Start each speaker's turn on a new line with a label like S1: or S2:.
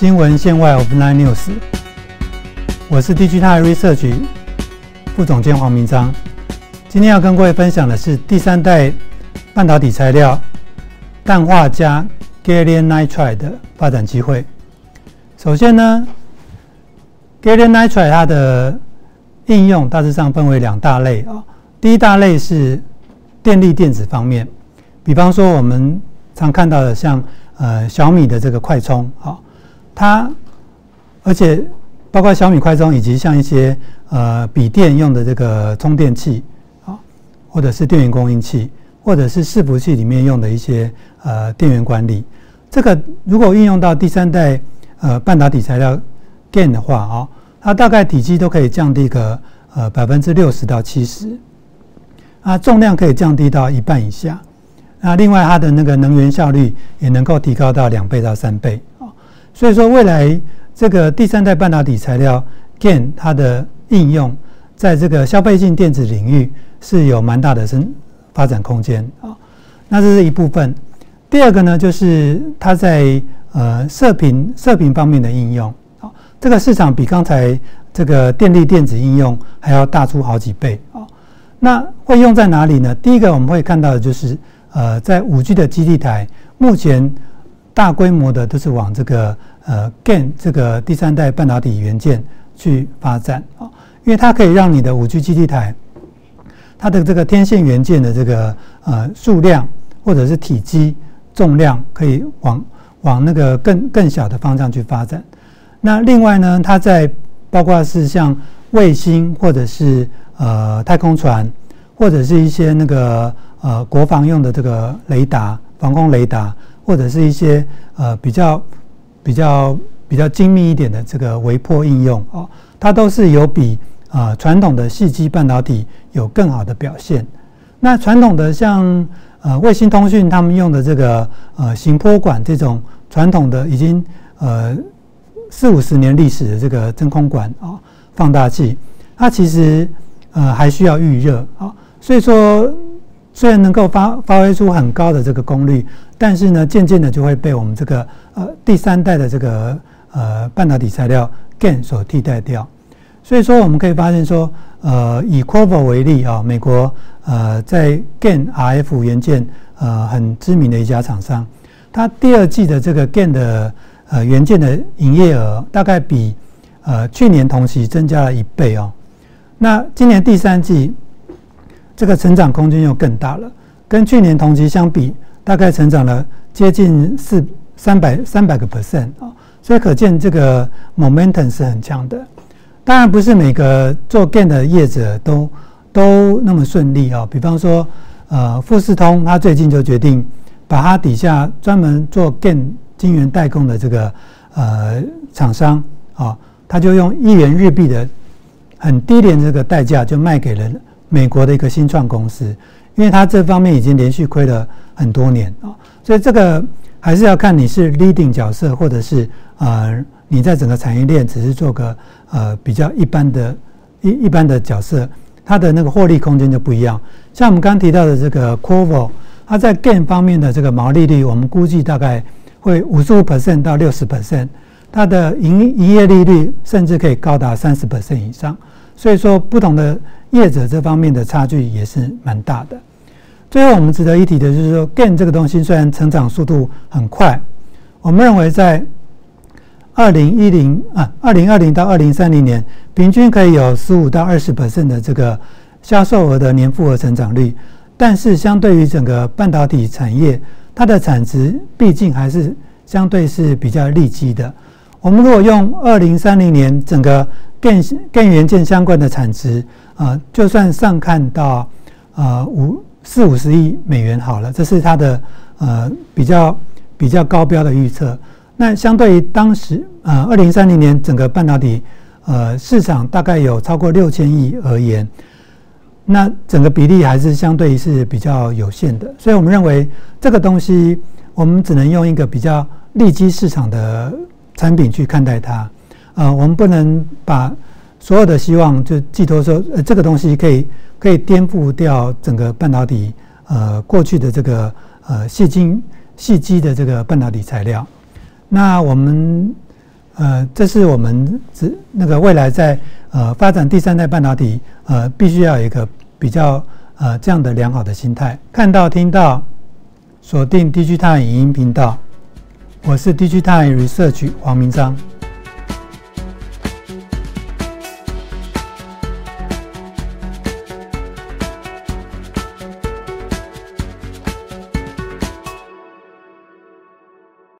S1: 新闻线外 Offline News，我是 Digital Research 副总监黄明章。今天要跟各位分享的是第三代半导体材料氮化镓 Gallium Nitride 的发展机会。首先呢，Gallium Nitride 它的应用大致上分为两大类啊。第一大类是电力电子方面，比方说我们常看到的像呃小米的这个快充啊。它，而且包括小米快充，以及像一些呃笔电用的这个充电器啊，或者是电源供应器，或者是伺服器里面用的一些呃电源管理，这个如果运用到第三代呃半导体材料 GaN 的话啊，它大概体积都可以降低个呃百分之六十到七十，啊重量可以降低到一半以下，那另外它的那个能源效率也能够提高到两倍到三倍。所以说，未来这个第三代半导体材料 GaN 它的应用，在这个消费性电子领域是有蛮大的生发展空间啊。那这是一部分。第二个呢，就是它在呃射频射频方面的应用啊，这个市场比刚才这个电力电子应用还要大出好几倍啊。那会用在哪里呢？第一个我们会看到的就是呃，在五 G 的基地台，目前。大规模的都是往这个呃 GaN 这个第三代半导体元件去发展啊，因为它可以让你的五 G 基地台，它的这个天线元件的这个呃数量或者是体积重量可以往往那个更更小的方向去发展。那另外呢，它在包括是像卫星或者是呃太空船或者是一些那个呃国防用的这个雷达防空雷达。或者是一些呃比较比较比较精密一点的这个微波应用哦，它都是有比啊传统的细基半导体有更好的表现。那传统的像呃卫星通讯他们用的这个呃行波管这种传统的已经呃四五十年历史的这个真空管啊放大器，它其实呃还需要预热啊，所以说。虽然能够发发挥出很高的这个功率，但是呢，渐渐的就会被我们这个呃第三代的这个呃半导体材料 GaN 所替代掉。所以说，我们可以发现说，呃，以 q u a v o 为例啊，美国呃在 GaN RF 元件呃很知名的一家厂商，它第二季的这个 GaN 的呃元件的营业额大概比呃去年同期增加了一倍哦。那今年第三季。这个成长空间又更大了，跟去年同期相比，大概成长了接近四三百三百个 percent 啊，所以可见这个 momentum 是很强的。当然不是每个做 gain 的业者都都那么顺利啊，比方说呃富士通，他最近就决定把它底下专门做 gain 晶圆代工的这个呃厂商啊，他就用一元日币的很低廉这个代价就卖给了。美国的一个新创公司，因为它这方面已经连续亏了很多年啊，所以这个还是要看你是 leading 角色，或者是呃你在整个产业链只是做个呃比较一般的、一一般的角色，它的那个获利空间就不一样。像我们刚提到的这个 q u a v o 它在 gain 方面的这个毛利率，我们估计大概会五十五 percent 到六十 percent，它的营营业利率甚至可以高达三十 percent 以上。所以说，不同的业者这方面的差距也是蛮大的。最后，我们值得一提的就是说，Gain 这个东西虽然成长速度很快，我们认为在二零一零啊，二零二零到二零三零年，平均可以有十五到二十 percent 的这个销售额的年复合成长率。但是，相对于整个半导体产业，它的产值毕竟还是相对是比较利基的。我们如果用二零三零年整个电电元件相关的产值啊，就算上看到呃五四五十亿美元好了，这是它的呃比较比较高标的预测。那相对于当时呃二零三零年整个半导体呃市场大概有超过六千亿而言，那整个比例还是相对于是比较有限的。所以我们认为这个东西我们只能用一个比较利基市场的产品去看待它。呃，我们不能把所有的希望就寄托说，呃，这个东西可以可以颠覆掉整个半导体呃过去的这个呃细晶细基的这个半导体材料。那我们呃，这是我们只那个未来在呃发展第三代半导体，呃，必须要有一个比较呃这样的良好的心态。看到听到，锁定 DG 大影音频道，我是 DG 大 Research 黄明章。